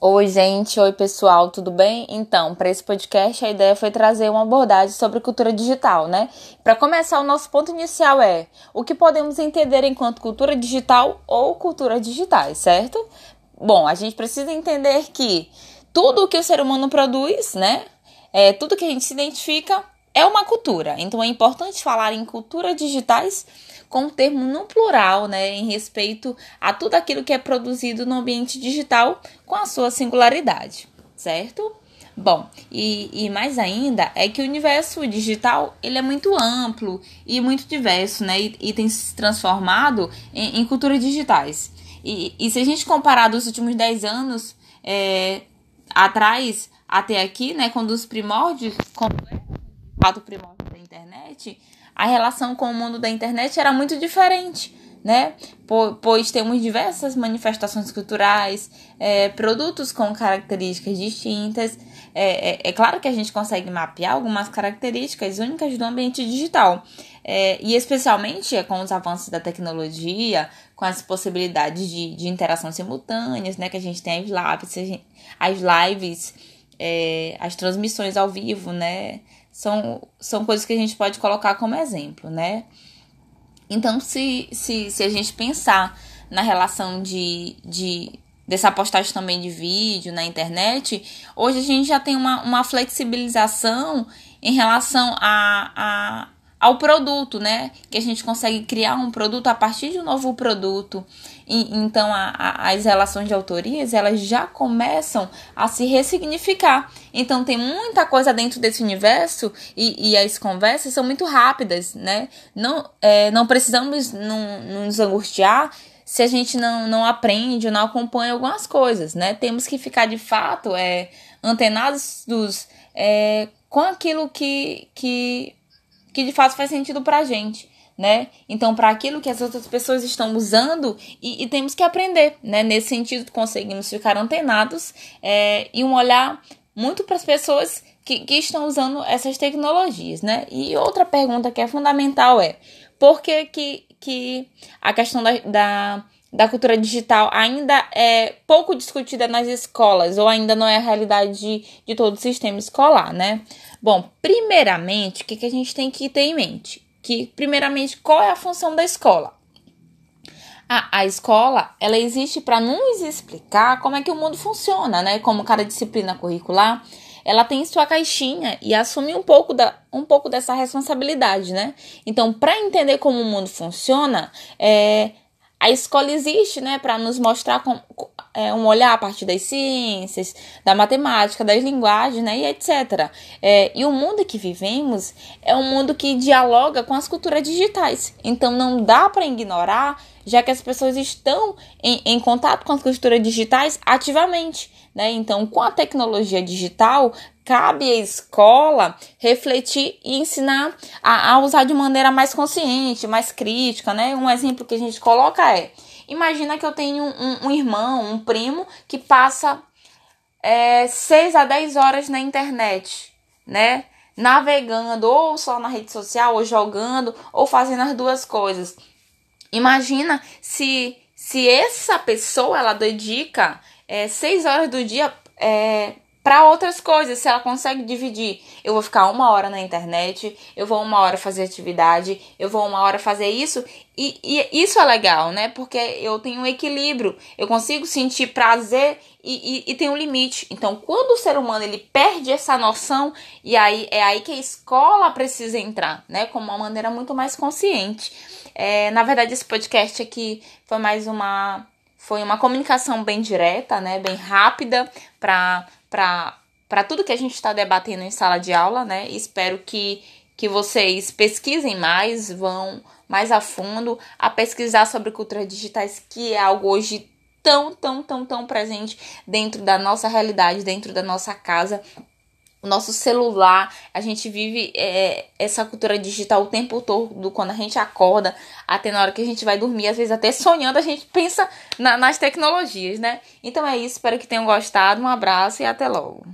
Oi, gente. Oi, pessoal. Tudo bem? Então, para esse podcast, a ideia foi trazer uma abordagem sobre cultura digital, né? Para começar, o nosso ponto inicial é o que podemos entender enquanto cultura digital ou cultura digitais, certo? Bom, a gente precisa entender que tudo o que o ser humano produz, né? É, tudo que a gente se identifica é uma cultura. Então, é importante falar em cultura digitais com o termo no plural, né, em respeito a tudo aquilo que é produzido no ambiente digital com a sua singularidade, certo? Bom, e, e mais ainda é que o universo digital ele é muito amplo e muito diverso, né? E, e tem se transformado em, em culturas digitais. E, e, se a gente comparar dos últimos 10 anos é, atrás até aqui, né? Quando os primórdios, quando fato primórdio da internet, a relação com o mundo da internet era muito diferente, né? Pois temos diversas manifestações culturais, é, produtos com características distintas. É, é, é, claro que a gente consegue mapear algumas características únicas do ambiente digital. É, e especialmente com os avanços da tecnologia, com as possibilidades de, de interação simultâneas, né? Que a gente tem as lives, as lives, é, as transmissões ao vivo, né? São, são coisas que a gente pode colocar como exemplo, né? Então, se, se, se a gente pensar na relação de, de dessa postagem também de vídeo na internet, hoje a gente já tem uma, uma flexibilização em relação a, a, ao produto, né? Que a gente consegue criar um produto a partir de um novo produto. E, então, a, a, as relações de autorias, elas já começam a se ressignificar. Então, tem muita coisa dentro desse universo e, e as conversas são muito rápidas, né? Não, é, não precisamos não, nos angustiar se a gente não, não aprende ou não acompanha algumas coisas, né? Temos que ficar, de fato, é, antenados dos, é, com aquilo que, que que de fato faz sentido pra gente, né? Então, para aquilo que as outras pessoas estão usando e, e, temos que aprender, né? Nesse sentido, conseguimos ficar antenados é, e um olhar muito para as pessoas que, que estão usando essas tecnologias, né? E outra pergunta que é fundamental é por que, que, que a questão da, da da cultura digital ainda é pouco discutida nas escolas ou ainda não é a realidade de, de todo o sistema escolar, né? Bom, primeiramente, o que, que a gente tem que ter em mente? Que, primeiramente, qual é a função da escola? A, a escola, ela existe para nos explicar como é que o mundo funciona, né? Como cada disciplina curricular, ela tem sua caixinha e assume um pouco, da, um pouco dessa responsabilidade, né? Então, para entender como o mundo funciona, é, a escola existe, né, para nos mostrar com, é, um olhar a partir das ciências, da matemática, das linguagens, né, e etc. É, e o mundo que vivemos é um mundo que dialoga com as culturas digitais. Então não dá para ignorar, já que as pessoas estão em, em contato com as culturas digitais ativamente. Né? Então, com a tecnologia digital, cabe à escola refletir e ensinar a, a, usar de maneira mais consciente, mais crítica, né? Um exemplo que a gente coloca é: imagina que eu tenho um, um irmão, um primo que passa é, 6 a 10 horas na internet, né? Navegando ou só na rede social, ou jogando, ou fazendo as duas coisas. Imagina se, se essa pessoa ela dedica é, horas do dia é, para outras coisas, se ela consegue dividir. Eu vou ficar uma hora na internet, eu vou uma hora fazer atividade, eu vou uma hora fazer isso, e, e isso é legal, né? Porque eu tenho um equilíbrio, eu consigo sentir prazer e, e, e tem um limite. Então, quando o ser humano ele perde essa noção, e aí é aí que a escola precisa entrar, né? Com uma maneira muito mais consciente. É, na verdade, esse podcast aqui foi mais uma foi uma comunicação bem direta, né, bem rápida para tudo que a gente está debatendo em sala de aula, né? Espero que, que vocês pesquisem mais, vão mais a fundo a pesquisar sobre culturas digitais, que é algo hoje tão, tão, tão, tão presente dentro da nossa realidade, dentro da nossa casa o nosso celular, a gente vive é, essa cultura digital o tempo todo, quando a gente acorda, até na hora que a gente vai dormir, às vezes até sonhando, a gente pensa na, nas tecnologias, né? Então é isso, espero que tenham gostado, um abraço e até logo.